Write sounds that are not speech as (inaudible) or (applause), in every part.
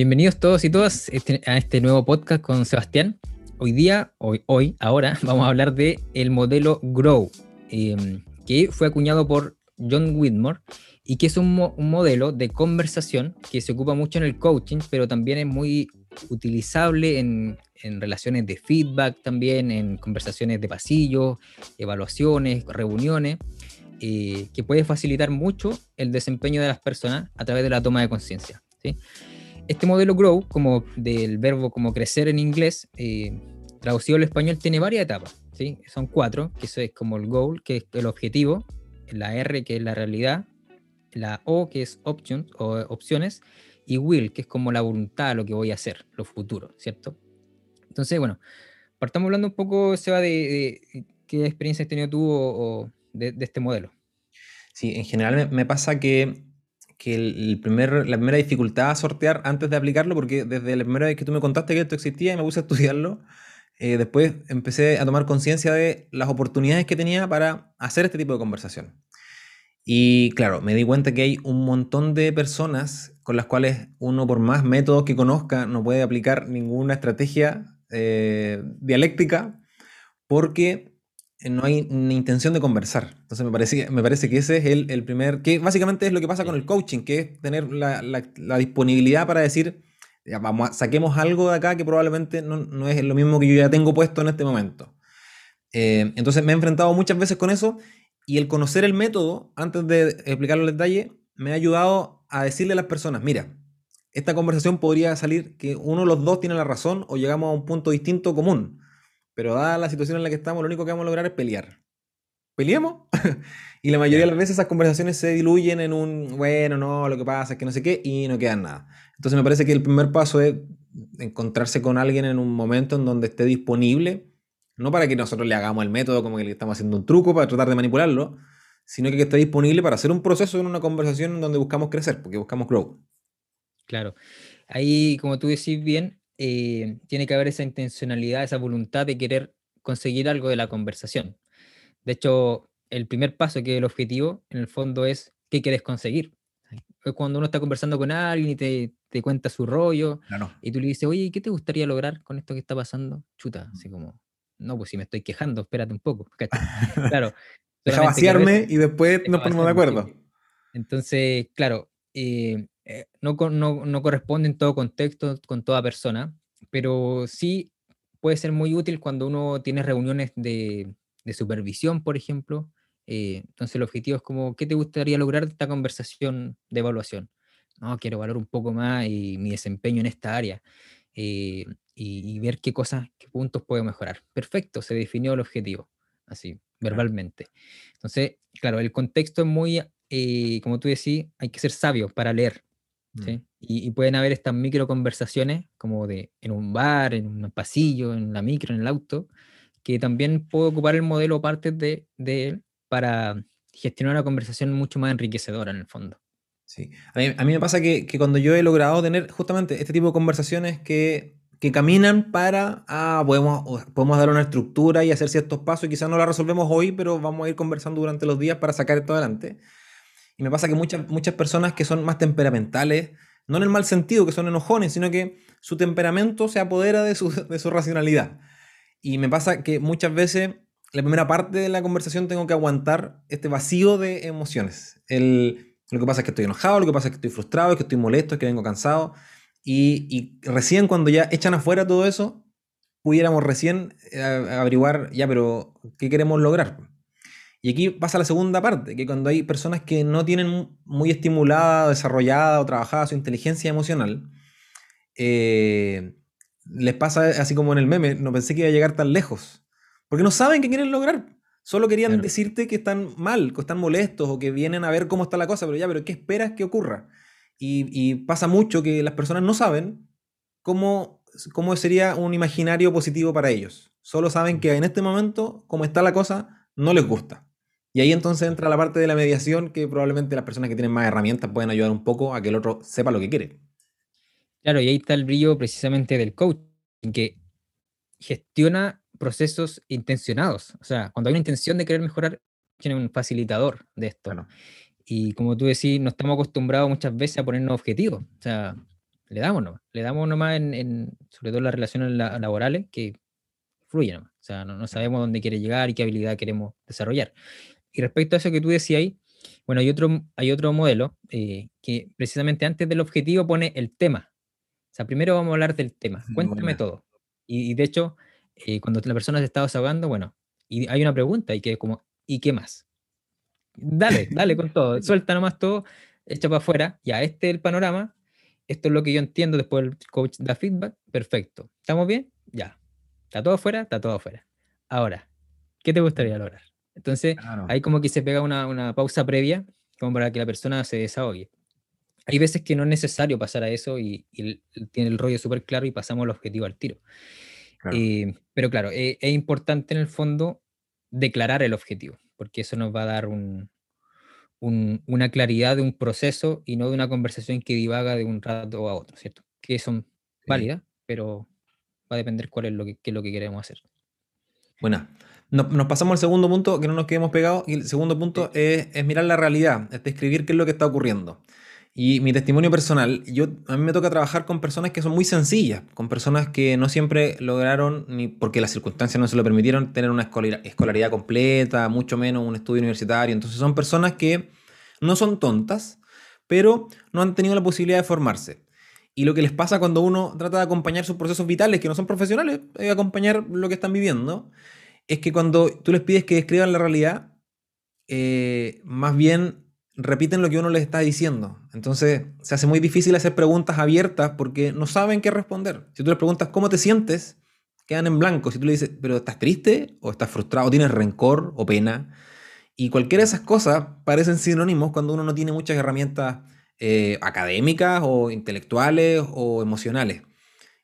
Bienvenidos todos y todas este, a este nuevo podcast con Sebastián. Hoy día, hoy, hoy, ahora, (laughs) vamos a hablar de el modelo Grow, em, que fue acuñado por John Whitmore y que es un, modelo de conversación que se ocupa mucho en el coaching, pero también es muy utilizable en, relaciones de feedback, también en conversaciones de pasillo, evaluaciones, reuniones, eh, que puede facilitar mucho el desempeño de las personas a través de la toma de conciencia. ¿sí? Este modelo Grow, como del verbo como crecer en inglés, eh, traducido al español, tiene varias etapas. ¿sí? Son cuatro, que eso es como el goal, que es el objetivo, la R, que es la realidad, la O, que es options o opciones, y will, que es como la voluntad, lo que voy a hacer, lo futuro, ¿cierto? Entonces, bueno, partamos hablando un poco, Seba, de, de qué experiencia has tenido tú o, de, este modelo. Sí, en general me pasa que que el primer, la primera dificultad a sortear antes de aplicarlo, porque desde la primera vez que tú me contaste que esto existía y me puse a estudiarlo, eh, después empecé a tomar conciencia de las oportunidades que tenía para hacer este tipo de conversación. Y claro, me di cuenta que hay un montón de personas con las cuales uno, por más métodos que conozca, no puede aplicar ninguna estrategia eh, dialéctica, porque no hay ni intención de conversar. Entonces me parece, me parece que ese es el, el, primer, que básicamente es lo que pasa con el coaching, que es tener la, la, disponibilidad para decir, ya, vamos, saquemos algo de acá que probablemente no, no, es lo mismo que yo ya tengo puesto en este momento. Eh, entonces me he enfrentado muchas veces con eso y el conocer el método, antes de explicarlo en detalle, me ha ayudado a decirle a las personas, mira, esta conversación podría salir que uno de los dos tiene la razón o llegamos a un punto distinto común. Pero dada la situación en la que estamos, lo único que vamos a lograr es pelear. ¿Peleamos? (laughs) y la mayoría de las veces esas conversaciones se diluyen en un, bueno, no, lo que pasa es que no sé qué, y no quedan nada. Entonces me parece que el primer paso es encontrarse con alguien en un momento en donde esté disponible, no para que nosotros le hagamos el método como que le estamos haciendo un truco para tratar de manipularlo, sino que esté disponible para hacer un proceso en una conversación en donde buscamos crecer, porque buscamos grow. Claro. Ahí, como tú decís bien, eh, tiene que haber esa intencionalidad, esa voluntad de querer conseguir algo de la conversación. De hecho, el primer paso, que es el objetivo, en el fondo es qué quieres conseguir. Es cuando uno está conversando con alguien y te, te cuenta su rollo, y tú le dices, oye, ¿qué te gustaría lograr con esto que está pasando? Chuta, así como, no, pues si me estoy quejando, espérate un poco. (laughs) claro. Deja vaciarme y después nos ponemos de acuerdo. Entonces, claro, eh, eh, no, no, no, corresponde en todo contexto con toda persona, pero sí puede ser muy útil cuando uno tiene reuniones de, de supervisión, por ejemplo. Eh, entonces el objetivo es como, ¿qué te gustaría lograr de esta conversación de evaluación? No, quiero valorar un poco más y mi desempeño en esta área eh, y, ver qué cosas, qué puntos puedo mejorar. Perfecto, se definió el objetivo, así, verbalmente. Entonces, claro, el contexto es muy, como tú decís, hay que ser sabio para leer Mm. Y, pueden haber estas micro conversaciones, como de en un bar, en un pasillo, en la micro, en el auto, que también puedo ocupar el modelo parte de, de él para gestionar una conversación mucho más enriquecedora en el fondo. Sí, a mí, a mí me pasa que, que, cuando yo he logrado tener justamente este tipo de conversaciones que, que caminan para, ah, podemos, podemos dar una estructura y hacer ciertos pasos y quizás no la resolvemos hoy, pero vamos a ir conversando durante los días para sacar esto adelante. Y me pasa que muchas, muchas personas que son más temperamentales, no en el mal sentido, que son enojones, sino que su temperamento se apodera de su, (laughs) de su racionalidad. Y me pasa que muchas veces la primera parte de la conversación tengo que aguantar este vacío de emociones. El, lo que pasa es que estoy enojado, lo que pasa es que estoy frustrado, es que estoy molesto, es que vengo cansado. Y, y recién cuando ya echan afuera todo eso, pudiéramos recién eh, averiguar, ya, pero ¿qué queremos lograr? Y aquí pasa la segunda parte, que cuando hay personas que no tienen muy estimulada, desarrollada o trabajada su inteligencia emocional, eh, les pasa así como en el meme, no pensé que iba a llegar tan lejos, porque no saben qué quieren lograr. Solo querían decirte que están mal, que están molestos o que vienen a ver cómo está la cosa, pero ya, pero ¿qué esperas que ocurra? Y, pasa mucho que las personas no saben cómo, cómo sería un imaginario positivo para ellos. Solo saben que en este momento, como está la cosa, no les gusta. Y ahí entonces entra la parte de la mediación que probablemente las personas que tienen más herramientas pueden ayudar un poco a que el otro sepa lo que quiere. Claro, y ahí está el brillo precisamente del coach, que gestiona procesos intencionados. O sea, cuando hay una intención de querer mejorar, tiene un facilitador de esto. Y como tú decís, no estamos acostumbrados muchas veces a ponernos objetivos. O sea, le damos nomás, le damos nomás en, sobre todo en las relaciones laborales, que fluye nomás. O sea, no, sabemos dónde quiere llegar y qué habilidad queremos desarrollar. Y respecto a eso que tú decías ahí, bueno, hay otro, hay otro modelo eh, que precisamente antes del objetivo pone el tema. O sea, primero vamos a hablar del tema. Cuéntame todo. Y, de hecho, eh, cuando la persona se está desahogando, bueno, y hay una pregunta y que es como, ¿y qué más? Dale, dale con todo. (laughs) Suelta nomás todo, echa para afuera. Ya, este es el panorama. Esto es lo que yo entiendo. Después el coach da feedback. Perfecto. ¿Estamos bien? Ya. ¿Está todo afuera? Está todo afuera. Ahora, ¿qué te gustaría lograr? Entonces, hay como que se pega una, pausa previa, como para que la persona se desahogue. Hay veces que no es necesario pasar a eso y, tiene el rollo súper claro y pasamos al objetivo al tiro. Eh, pero claro, eh, es importante en el fondo declarar el objetivo, porque eso nos va a dar una claridad de un proceso y no de una conversación que divaga de un rato a otro, ¿cierto? Que son válidas, pero va a depender cuál es lo que, lo que queremos hacer. Bueno, nos, pasamos al segundo punto, que no nos quedemos pegados, y el segundo punto es, mirar la realidad, es describir qué es lo que está ocurriendo. Y mi testimonio personal, yo, a mí me toca trabajar con personas que son muy sencillas, con personas que no siempre lograron, ni porque las circunstancias no se lo permitieron, tener una escolaridad completa, mucho menos un estudio universitario. Entonces son personas que no son tontas, pero no han tenido la posibilidad de formarse. Y lo que les pasa cuando uno trata de acompañar sus procesos vitales, que no son profesionales, es acompañar lo que están viviendo, es que cuando tú les pides que describan la realidad, eh, más bien repiten lo que uno les está diciendo. Entonces se hace muy difícil hacer preguntas abiertas porque no saben qué responder. Si tú les preguntas cómo te sientes, quedan en blanco. Si tú le dices, pero estás triste, o estás frustrado, o tienes rencor o pena. Y cualquiera de esas cosas parecen sinónimos cuando uno no tiene muchas herramientas eh, académicas o intelectuales o emocionales,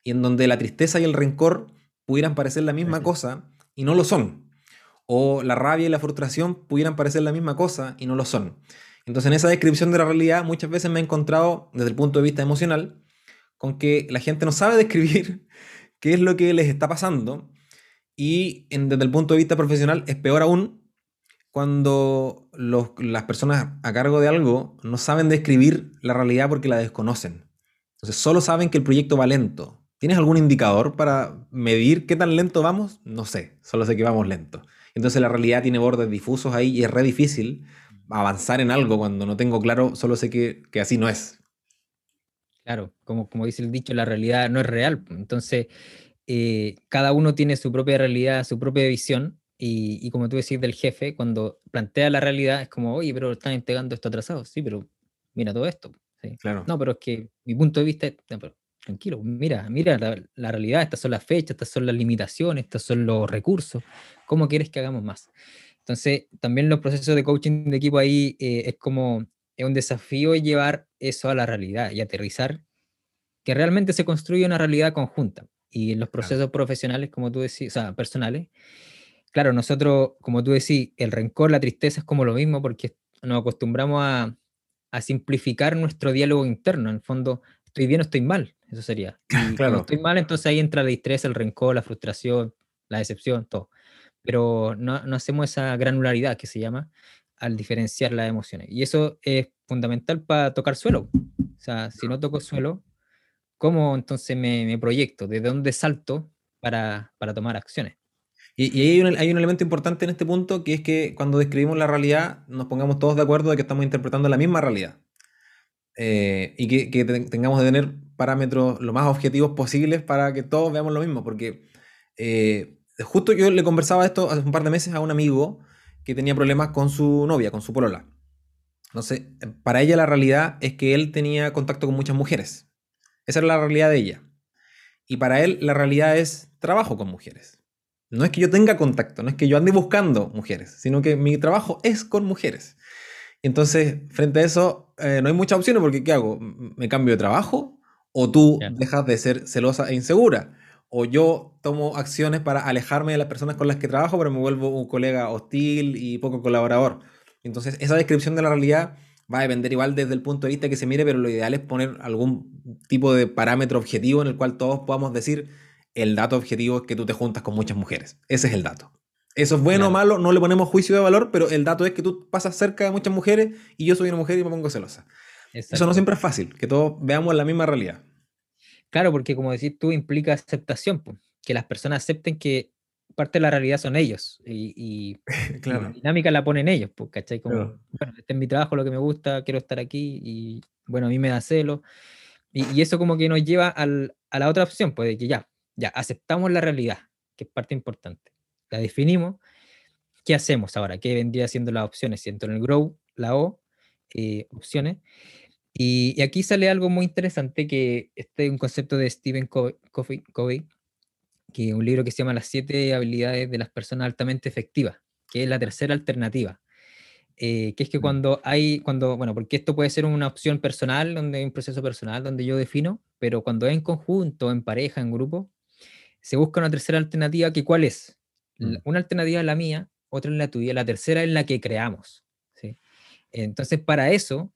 y en donde la tristeza y el rencor pudieran parecer la misma cosa y no lo son, o la rabia y la frustración pudieran parecer la misma cosa y no lo son. Entonces en esa descripción de la realidad muchas veces me he encontrado desde el punto de vista emocional con que la gente no sabe (laughs) describir qué es lo que les está pasando y desde el punto de vista profesional es peor aún cuando las personas a cargo de algo no saben describir la realidad porque la desconocen. Entonces, solo saben que el proyecto va lento. ¿Tienes algún indicador para medir qué tan lento vamos? No sé, solo sé que vamos lento. Entonces la realidad tiene bordes difusos ahí y es re difícil avanzar en algo cuando no tengo claro, solo sé que, así no es. Claro, como, como dice el dicho, la realidad no es real. Entonces, eh, cada uno tiene su propia realidad, su propia visión, y, como tú decís del jefe, cuando plantea la realidad, es como, oye, pero están entregando esto atrasado. Sí, pero mira todo esto. Claro. No, pero es que mi punto de vista es, tranquilo, mira, mira la, realidad, estas son las fechas, estas son las limitaciones, estos son los recursos. ¿Cómo quieres que hagamos más? Entonces, también los procesos de coaching de equipo ahí eh, es como, es un desafío llevar eso a la realidad y aterrizar que realmente se construye una realidad conjunta. Y en los procesos profesionales, como tú decís, o sea, personales, claro, nosotros, como tú decís, el rencor, la tristeza es como lo mismo porque nos acostumbramos a, simplificar nuestro diálogo interno. En el fondo, estoy bien o estoy mal, eso sería. (laughs) Y claro. estoy mal, entonces ahí entra la tristeza, el rencor, la frustración, la decepción, todo. Pero no, no hacemos esa granularidad que se llama al diferenciar las emociones. Y eso es fundamental para tocar suelo. O sea, si no toco suelo, ¿cómo entonces me, me proyecto? ¿De dónde salto para, para tomar acciones? Y, hay, un, hay, un, elemento importante en este punto, que es que cuando describimos la realidad, nos pongamos todos de acuerdo de que estamos interpretando la misma realidad. Eh, y que, que, tengamos de tener parámetros lo más objetivos posibles para que todos veamos lo mismo. Porque eh, justo yo le conversaba esto hace un par de meses a un amigo que tenía problemas con su novia, con su polola. Entonces, para ella la realidad es que él tenía contacto con muchas mujeres. Esa era la realidad de ella. Y para él la realidad es trabajo con mujeres. No es que yo tenga contacto, no es que yo ande buscando mujeres, sino que mi trabajo es con mujeres. Entonces, frente a eso, eh, no hay muchas opciones porque ¿qué hago? ¿Me cambio de trabajo? ¿O tú dejas de ser celosa e insegura? ¿O yo tomo acciones para alejarme de las personas con las que trabajo, pero me vuelvo un colega hostil y poco colaborador? Entonces, esa descripción de la realidad va a depender igual desde el punto de vista que se mire, pero lo ideal es poner algún tipo de parámetro objetivo en el cual todos podamos decir, el dato objetivo es que tú te juntas con muchas mujeres. Ese es el dato. Eso es bueno o malo, no le ponemos juicio de valor, pero el dato es que tú pasas cerca de muchas mujeres y yo soy una mujer y me pongo celosa. Eso no siempre es fácil, que todos veamos la misma realidad. Claro, porque como decís tú, implica aceptación, que las personas acepten que parte de la realidad son ellos y, (laughs) la dinámica la ponen ellos, pues, ¿cachai? Como, bueno, este es mi trabajo, lo que me gusta, quiero estar aquí y bueno, a mí me da celo. Y, eso como que nos lleva a la otra opción, pues de que ya, ya, aceptamos la realidad, que es parte importante. La definimos. ¿Qué hacemos ahora? ¿Qué vendría siendo las opciones? Siento en el grow, la O, eh, opciones. Y, aquí sale algo muy interesante, que este es un concepto de Stephen Covey, Covey, que es un libro que se llama Las siete habilidades de las personas altamente efectivas, que es la tercera alternativa. Eh, que es que mm. cuando hay, cuando, bueno, porque esto puede ser una opción personal, donde hay un proceso personal donde yo defino, pero cuando es en conjunto, en pareja, en grupo, se busca una tercera alternativa que cuál es. Mm. Una alternativa es la mía, otra es la tuya, la tercera es la que creamos. ¿sí? Entonces, para eso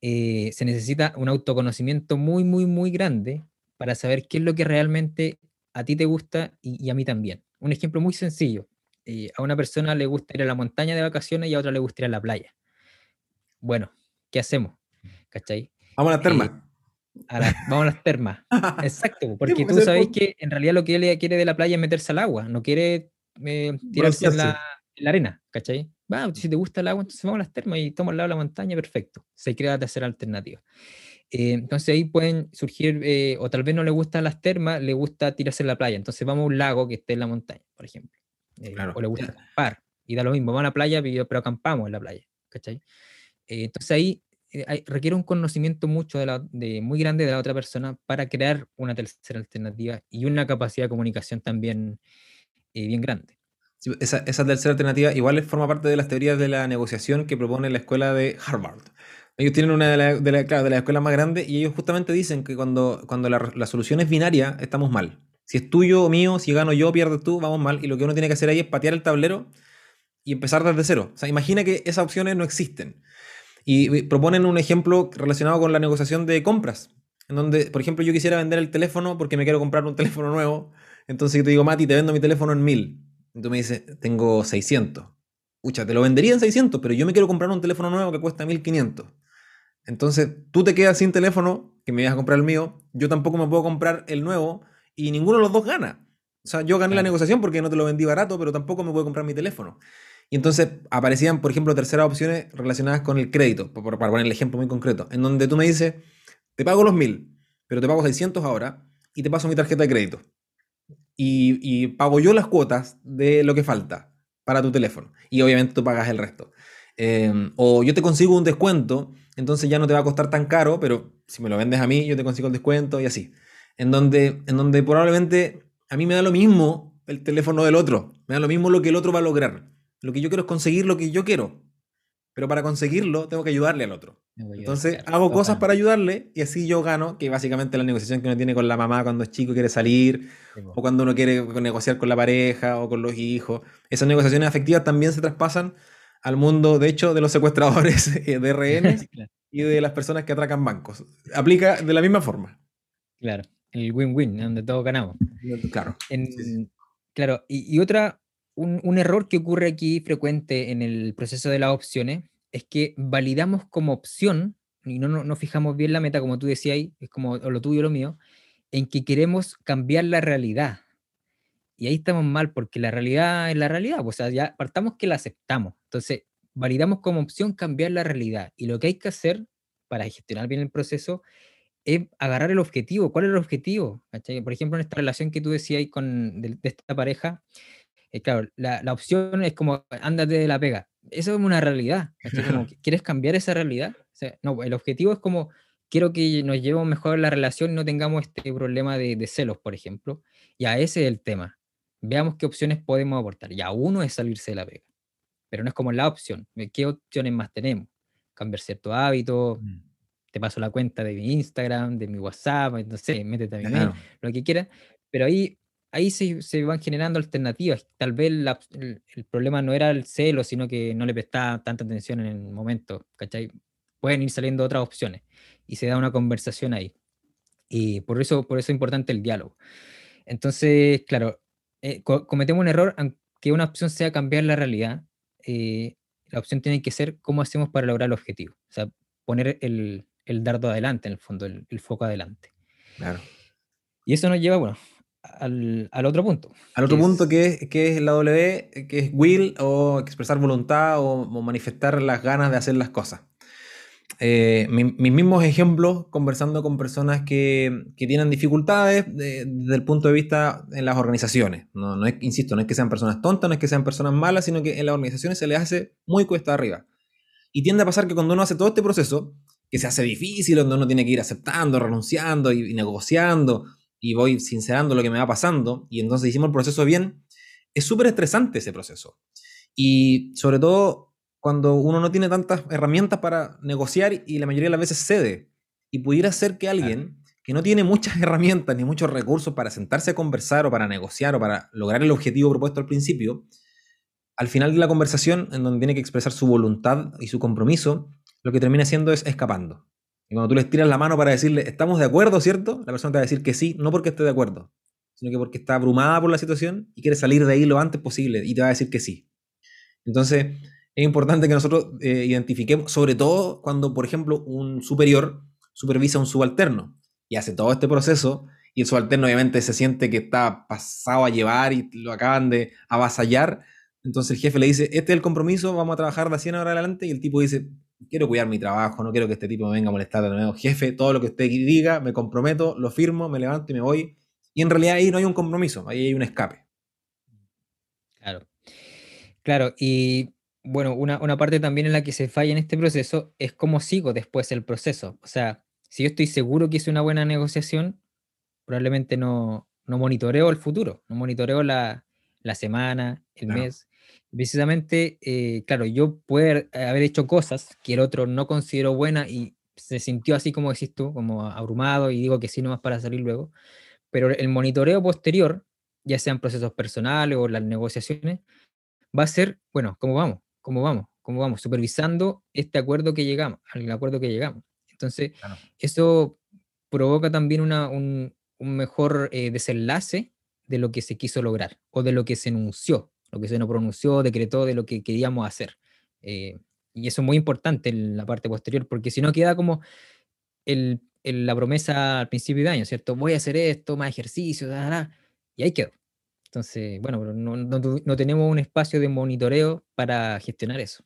eh, se necesita un autoconocimiento muy, muy, muy grande para saber qué es lo que realmente a ti te gusta y, a mí también. Un ejemplo muy sencillo. Eh, a una persona le gusta ir a la montaña de vacaciones y a otra le gusta ir a la playa. Bueno, ¿qué hacemos? ¿Cachai? Vamos a las termas. Eh, vamos a las termas. (laughs) Exacto, porque tú sabes que en realidad lo que él quiere de la playa es meterse al agua, no quiere tirarse en la, en la, arena, ¿cachai? si te gusta el agua, entonces vamos a las termas y tomo al lado de la montaña, perfecto. Se crea la tercera alternativa. Eh, entonces ahí pueden surgir, eh, o tal vez no le gustan las termas, le gusta tirarse en la playa. Entonces vamos a un lago que esté en la montaña, por ejemplo. Eh, o le gusta acampar. Y da lo mismo, vamos a la playa, pero acampamos en la playa. entonces ahí requiere un conocimiento mucho de, muy grande de la otra persona para crear una tercera alternativa y una capacidad de comunicación también bien grande. Esa, tercera alternativa igual forma parte de las teorías de la negociación que propone la escuela de Harvard. Ellos tienen una de las de la, escuelas más grandes y ellos justamente dicen que cuando, cuando la, solución es binaria, estamos mal. Si es tuyo o mío, si gano yo o pierdes tú, vamos mal. Y lo que uno tiene que hacer ahí es patear el tablero y empezar desde cero. O sea, imagina que esas opciones no existen. Y proponen un ejemplo relacionado con la negociación de compras. En donde, por ejemplo, yo quisiera vender el teléfono porque me quiero comprar un teléfono nuevo. Entonces yo te digo, Mati, te vendo mi teléfono en mil. Y tú me dices, tengo 600. Ucha, te lo vendería en 600, pero yo me quiero comprar un teléfono nuevo que cuesta 1500. Entonces, tú te quedas sin teléfono, que me vas a comprar el mío, yo tampoco me puedo comprar el nuevo y ninguno de los dos gana. O sea, yo gané la negociación porque no te lo vendí barato, pero tampoco me puedo comprar mi teléfono. Y entonces aparecían, por ejemplo, terceras opciones relacionadas con el crédito, para poner el ejemplo muy concreto, en donde tú me dices, te pago los 1000, pero te pago 600 ahora y te paso mi tarjeta de crédito y, pago yo las cuotas de lo que falta para tu teléfono. Y obviamente tú pagas el resto. Em, o yo te consigo un descuento, entonces ya no te va a costar tan caro, pero si me lo vendes a mí, yo te consigo el descuento y así. En donde, en donde probablemente a mí me da lo mismo el teléfono del otro, me da lo mismo lo que el otro va a lograr. Lo que yo quiero es conseguir lo que yo quiero. Pero para conseguirlo tengo que ayudarle al otro. Entonces hago cosas para ayudarle y así yo gano, que básicamente la negociación que uno tiene con la mamá cuando es chico y quiere salir, o cuando uno quiere negociar con la pareja o con los hijos. Esas negociaciones afectivas también se traspasan al mundo, de hecho, de los secuestradores (laughs) eh, de rehenes (laughs) y de las personas que atracan bancos. Aplica de la misma forma. Claro, el win-win, donde todos ganamos. Claro. Claro, y, otra, un, un error que ocurre aquí frecuente en el proceso de las opciones es que validamos como opción, y no, no, fijamos bien la meta, como tú decías ahí, es como lo tuyo o lo mío, en que queremos cambiar la realidad. Y ahí estamos mal, porque la realidad es la realidad, o sea, ya partamos que la aceptamos. Entonces, validamos como opción cambiar la realidad. Y lo que hay que hacer para gestionar bien el proceso es agarrar el objetivo. ¿Cuál es el objetivo? Por ejemplo, en esta relación que tú decías con, de, esta pareja, eh, claro, la, la, opción es como, ándate de la pega eso es una realidad. (laughs) ¿Quieres cambiar esa realidad? no, el objetivo es como, quiero que nos llevemos mejor la relación y no tengamos este problema de, celos, por ejemplo. Y a ese es el tema. Veamos qué opciones podemos aportar. Ya uno es salirse de la pega, pero no es como la opción. ¿Qué opciones más tenemos? Cambiar cierto hábito, mm. te paso la cuenta de mi Instagram, de mi WhatsApp, sé, métete a mi mail, lo que quieras. Pero ahí ahí se, van generando alternativas. Tal vez el, problema no era el celo, sino que no le prestaba tanta atención en el momento, ¿cachai? Pueden ir saliendo otras opciones y se da una conversación ahí. Y por eso, por eso es importante el diálogo. Entonces, claro, eh, cometemos un error, aunque una opción sea cambiar la realidad, eh, la opción tiene que ser cómo hacemos para lograr el objetivo. O sea, poner el, dardo adelante, en el fondo, el, el foco adelante. Claro. Y eso nos lleva, bueno, al, otro punto. Al otro punto que, es, que es la W, que es will o expresar voluntad o, manifestar las ganas de hacer las cosas. Eh, mis, mismos ejemplos conversando con personas que, que tienen dificultades desde el punto de vista en las organizaciones. No, no es, insisto, no es que sean personas tontas, no es que sean personas malas, sino que en las organizaciones se les hace muy cuesta arriba. Y tiende a pasar que cuando uno hace todo este proceso, que se hace difícil, donde uno tiene que ir aceptando, renunciando y, negociando, y voy sincerando lo que me va pasando, y entonces hicimos el proceso bien, es súper estresante ese proceso. Y sobre todo cuando uno no tiene tantas herramientas para negociar y la mayoría de las veces cede. Y pudiera ser que alguien que no tiene muchas (laughs) herramientas ni muchos recursos para sentarse a conversar o para negociar o para lograr el objetivo propuesto al principio, al final de la conversación, en donde tiene que expresar su voluntad y su compromiso, lo que termina haciendo es escapando. Y cuando tú les tiras la mano para decirle, estamos de acuerdo, ¿cierto? La persona te va a decir que sí, no porque esté de acuerdo, sino que porque está abrumada por la situación y quiere salir de ahí lo antes posible y te va a decir que sí. Entonces, es importante que nosotros eh, identifiquemos, sobre todo cuando, por ejemplo, un superior supervisa a un subalterno y hace todo este proceso y el subalterno obviamente se siente que está pasado a llevar y lo acaban de avasallar, entonces el jefe le dice, este es el compromiso, vamos a trabajar de 100 horas adelante. Y el tipo dice, quiero cuidar mi trabajo, no quiero que este tipo me venga a molestar de nuevo. Jefe, todo lo que usted diga, me comprometo, lo firmo, me levanto y me voy. Y en realidad ahí no hay un compromiso, ahí hay un escape. Claro. Claro, y bueno, una, una parte también en la que se falla en este proceso es cómo sigo después el proceso. O sea, si yo estoy seguro que hice una buena negociación, probablemente no, no monitoreo el futuro, no monitoreo la, la semana, el mes, precisamente, eh, claro, yo puedo haber hecho cosas que el otro no consideró buena y se sintió así como decís tú, como abrumado y digo que sí nomás para salir luego, pero el monitoreo posterior, ya sean procesos personales o las negociaciones, va a ser, bueno, ¿cómo vamos? ¿Cómo vamos? ¿Cómo vamos? Supervisando este acuerdo que llegamos, al acuerdo que llegamos. Entonces, eso provoca también una, un, un, mejor eh, desenlace de lo que se quiso lograr o de lo que se enunció lo que se nos pronunció, decretó de lo que queríamos hacer. Eh, y eso es muy importante en la parte posterior, porque si no queda como el, la promesa al principio de año, ¿cierto? Voy a hacer esto, más ejercicio, y ahí quedó. Entonces, bueno, no, no, tenemos un espacio de monitoreo para gestionar eso.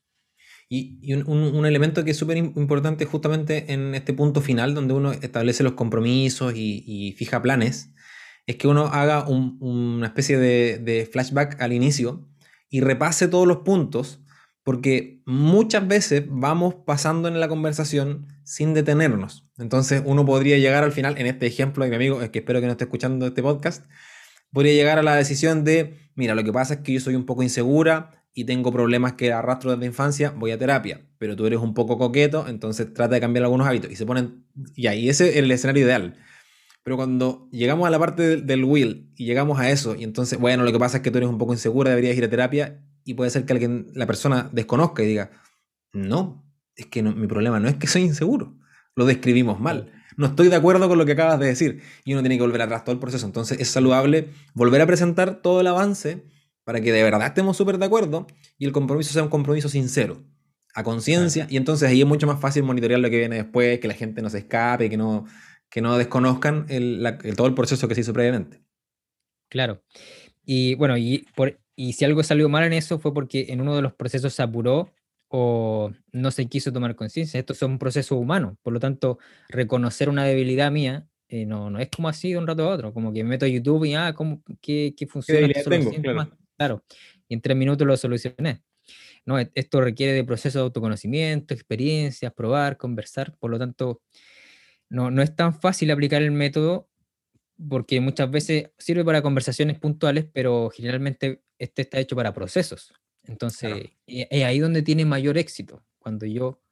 Y, un, un, elemento que es súper importante justamente en este punto final, donde uno establece los compromisos y, y fija planes, es que uno haga una especie de, flashback al inicio y repase todos los puntos, porque muchas veces vamos pasando en la conversación sin detenernos. Entonces uno podría llegar al final, en este ejemplo de mi amigo, es que espero que no esté escuchando este podcast, podría llegar a la decisión de, mira, lo que pasa es que yo soy un poco insegura y tengo problemas que arrastro desde infancia, voy a terapia, pero tú eres un poco coqueto, entonces trata de cambiar algunos hábitos. Y se ponen, y ahí ese es el escenario ideal. Pero cuando llegamos a la parte del, will y llegamos a eso, y entonces, bueno, lo que pasa es que tú eres un poco insegura, deberías ir a terapia, y puede ser que alguien, la persona desconozca y diga, no, es que mi problema no es que soy inseguro, lo describimos mal. No estoy de acuerdo con lo que acabas de decir. Y uno tiene que volver atrás todo el proceso. Entonces es saludable volver a presentar todo el avance para que de verdad estemos súper de acuerdo y el compromiso sea un compromiso sincero, a conciencia. Y entonces ahí es mucho más fácil monitorear lo que viene después, que la gente no se escape, que no, que no desconozcan el, todo el proceso que se hizo previamente. Claro. Y bueno, y, por, y si algo salió mal en eso fue porque en uno de los procesos se apuró o no se quiso tomar conciencia. Esto es un proceso humano, por lo tanto, reconocer una debilidad mía eh, no, no es como así de un rato a otro, como que me meto a YouTube y, ah, ¿cómo, qué, qué funciona? claro. claro. y en tres minutos lo solucioné. No, e, esto requiere de proceso de autoconocimiento, experiencias, probar, conversar, por lo tanto, no, no es tan fácil aplicar el método porque muchas veces sirve para conversaciones puntuales, pero generalmente este está hecho para procesos. Entonces, es ahí donde tiene mayor éxito, cuando yo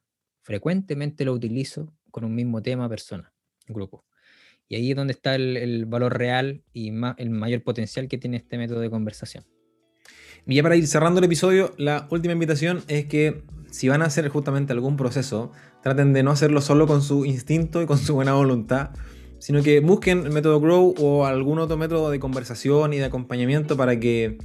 frecuentemente lo utilizo con un mismo tema, persona, grupo. Y ahí es donde está el, valor real y el mayor potencial que tiene este método de conversación. Y ya para ir cerrando el episodio, la última invitación es que si van a hacer justamente algún proceso, traten de no hacerlo solo con su instinto y con su buena voluntad, sino que busquen el método Grow o algún otro método de conversación y de acompañamiento para que,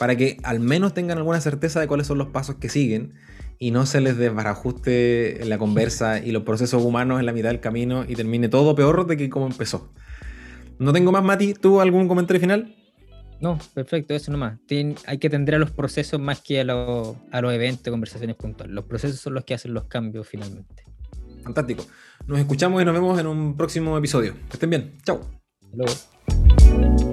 para que al menos tengan alguna certeza de cuáles son los pasos que siguen y no se les desbarajuste la conversa y los procesos humanos en la mitad del camino y termine todo peor de que como empezó. No tengo más, Mati. ¿Tú algún comentario final? No, perfecto, eso nomás. hay que atender a los procesos más que a, a los eventos, conversaciones puntuales. Los procesos son los que hacen los cambios finalmente. Fantástico. Nos escuchamos y nos vemos en un próximo episodio. Que estén bien. Chao. Hasta luego.